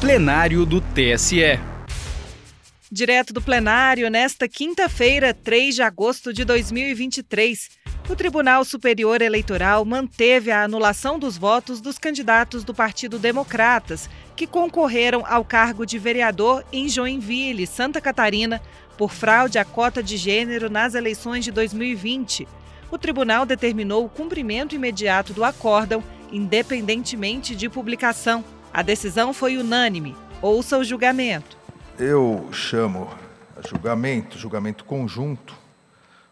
plenário do TSE. Direto do plenário, nesta quinta-feira, 3 de agosto de 2023, o Tribunal Superior Eleitoral manteve a anulação dos votos dos candidatos do Partido Democratas que concorreram ao cargo de vereador em Joinville, Santa Catarina, por fraude à cota de gênero nas eleições de 2020. O tribunal determinou o cumprimento imediato do acórdão, independentemente de publicação. A decisão foi unânime. Ouça o julgamento. Eu chamo julgamento, julgamento conjunto,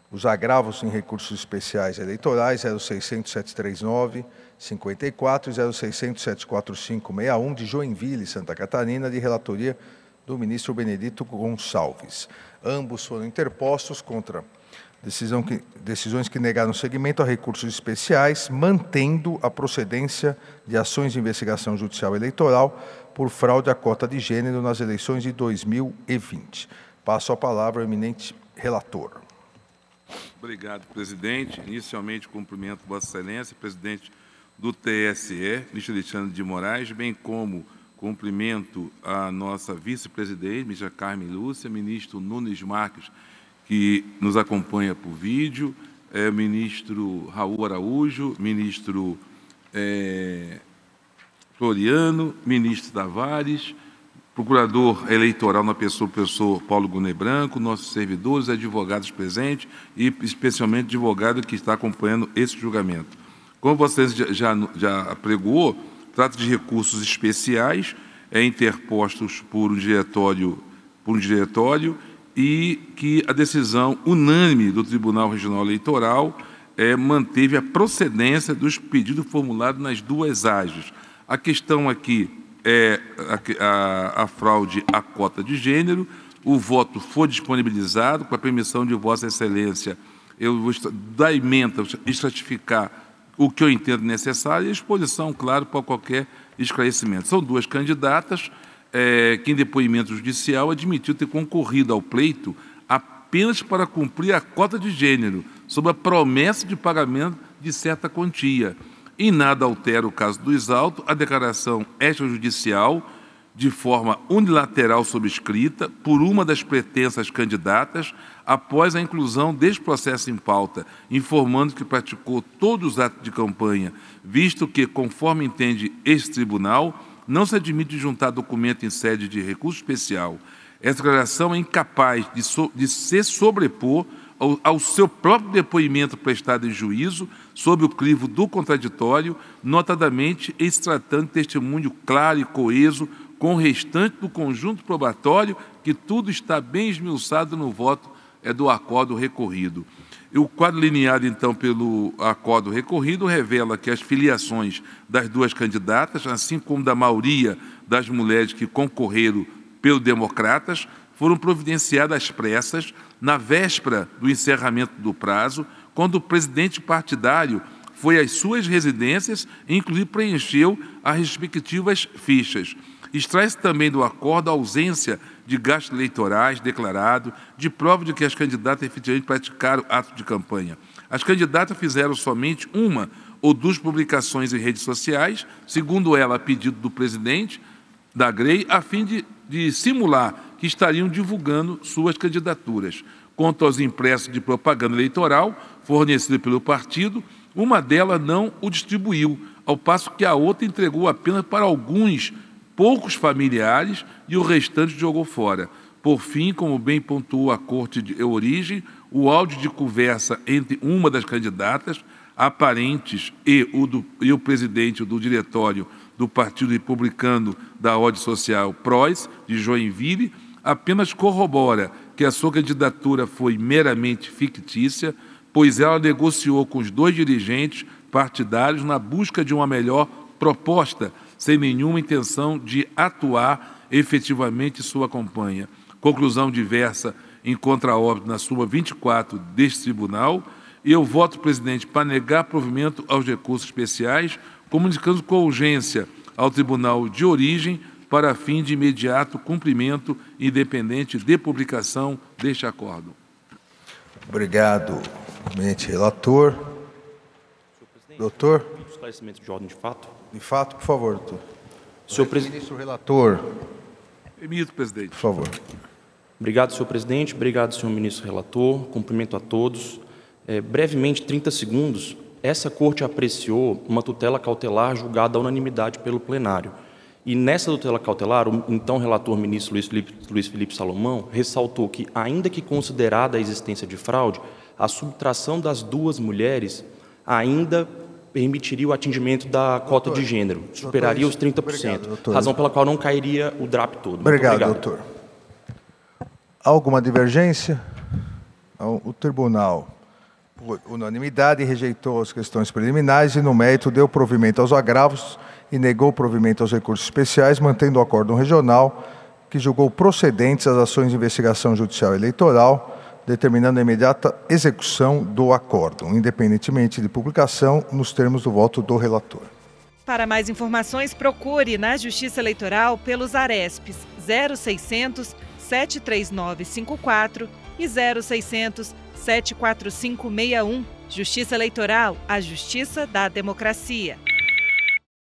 os agravos em recursos especiais eleitorais 06739 54 e 0674561 de Joinville, Santa Catarina, de relatoria do ministro Benedito Gonçalves. Ambos foram interpostos contra decisão que, decisões que negaram seguimento a recursos especiais, mantendo a procedência de ações de investigação judicial eleitoral por fraude à cota de gênero nas eleições de 2020. Passo a palavra ao eminente relator. Obrigado, presidente. Inicialmente, cumprimento Vossa Excelência, presidente do TSE, ministro Alexandre de Moraes, bem como cumprimento a nossa vice-presidente, ministra Carmen Lúcia, ministro Nunes Marques, que nos acompanha por vídeo, é, ministro Raul Araújo, ministro é, Floriano, ministro Tavares, procurador eleitoral na pessoa, professor Paulo Gunê Branco, nossos servidores, advogados presentes e especialmente advogado que está acompanhando esse julgamento. Como vocês já, já, já apregoou, trata de recursos especiais é, interpostos por um diretório, por um diretório e que a decisão unânime do Tribunal Regional Eleitoral é, manteve a procedência dos pedidos formulados nas duas áreas. A questão aqui é a, a, a fraude à cota de gênero. O voto foi disponibilizado com a permissão de Vossa Excelência. Eu vou da emenda estratificar o que eu entendo necessário e a exposição, claro, para qualquer esclarecimento. São duas candidatas é, que, em depoimento judicial, admitiu ter concorrido ao pleito apenas para cumprir a cota de gênero, sob a promessa de pagamento de certa quantia. Em nada altera o caso do Exalto a declaração extrajudicial, de forma unilateral subscrita por uma das pretensas candidatas, após a inclusão deste processo em pauta, informando que praticou todos os atos de campanha, visto que, conforme entende este tribunal, não se admite juntar documento em sede de recurso especial. Essa declaração é incapaz de, so, de se sobrepor ao, ao seu próprio depoimento prestado em juízo, sob o crivo do contraditório, notadamente em se tratando de testemunho claro e coeso com o restante do conjunto probatório, que tudo está bem esmiuçado no voto é do acordo recorrido. E o quadro lineado, então, pelo acordo recorrido revela que as filiações das duas candidatas, assim como da maioria das mulheres que concorreram pelo Democratas, foram providenciadas às pressas na véspera do encerramento do prazo, quando o presidente partidário foi às suas residências e, inclusive, preencheu as respectivas fichas. Extrai-se também do acordo a ausência de gastos eleitorais declarado, de prova de que as candidatas efetivamente praticaram ato de campanha. As candidatas fizeram somente uma ou duas publicações em redes sociais, segundo ela, a pedido do presidente da GREI, a fim de, de simular que estariam divulgando suas candidaturas. Quanto aos impressos de propaganda eleitoral fornecidos pelo partido, uma delas não o distribuiu, ao passo que a outra entregou apenas para alguns poucos familiares e o restante jogou fora. Por fim, como bem pontuou a Corte de Origem, o áudio de conversa entre uma das candidatas, aparentes, e o, do, e o presidente do diretório do Partido Republicano da Ordem Social, PROS, de Joinville, apenas corrobora que a sua candidatura foi meramente fictícia, pois ela negociou com os dois dirigentes partidários na busca de uma melhor proposta, sem nenhuma intenção de atuar efetivamente sua campanha. Conclusão diversa em contraordem na súmula 24 deste tribunal, e eu voto, presidente, para negar provimento aos recursos especiais, comunicando com urgência ao tribunal de origem para fim de imediato cumprimento independente de publicação deste acordo. Obrigado, eminente relator. Doutor? Esclarecimento de ordem de fato. De fato, por favor, doutor. Senhor presidente. Ministro relator. Emito, presidente. Por favor. Obrigado, senhor presidente. Obrigado, senhor ministro relator. Cumprimento a todos. É, brevemente, 30 segundos. Essa corte apreciou uma tutela cautelar julgada à unanimidade pelo plenário. E nessa tutela cautelar, o então relator ministro Luiz Felipe, Luiz Felipe Salomão ressaltou que, ainda que considerada a existência de fraude, a subtração das duas mulheres ainda permitiria o atingimento da cota doutor, de gênero, superaria doutor, os 30%, obrigado, razão pela qual não cairia o DRAP todo. Obrigado, obrigado, doutor. Alguma divergência? O tribunal, por unanimidade, rejeitou as questões preliminares e, no mérito, deu provimento aos agravos e negou provimento aos recursos especiais, mantendo o acórdão regional, que julgou procedentes as ações de investigação judicial eleitoral, determinando a imediata execução do acórdão, independentemente de publicação, nos termos do voto do relator. Para mais informações, procure na Justiça Eleitoral pelos ARESPs 0600 73954 e 0600 74561. Justiça Eleitoral, a justiça da democracia.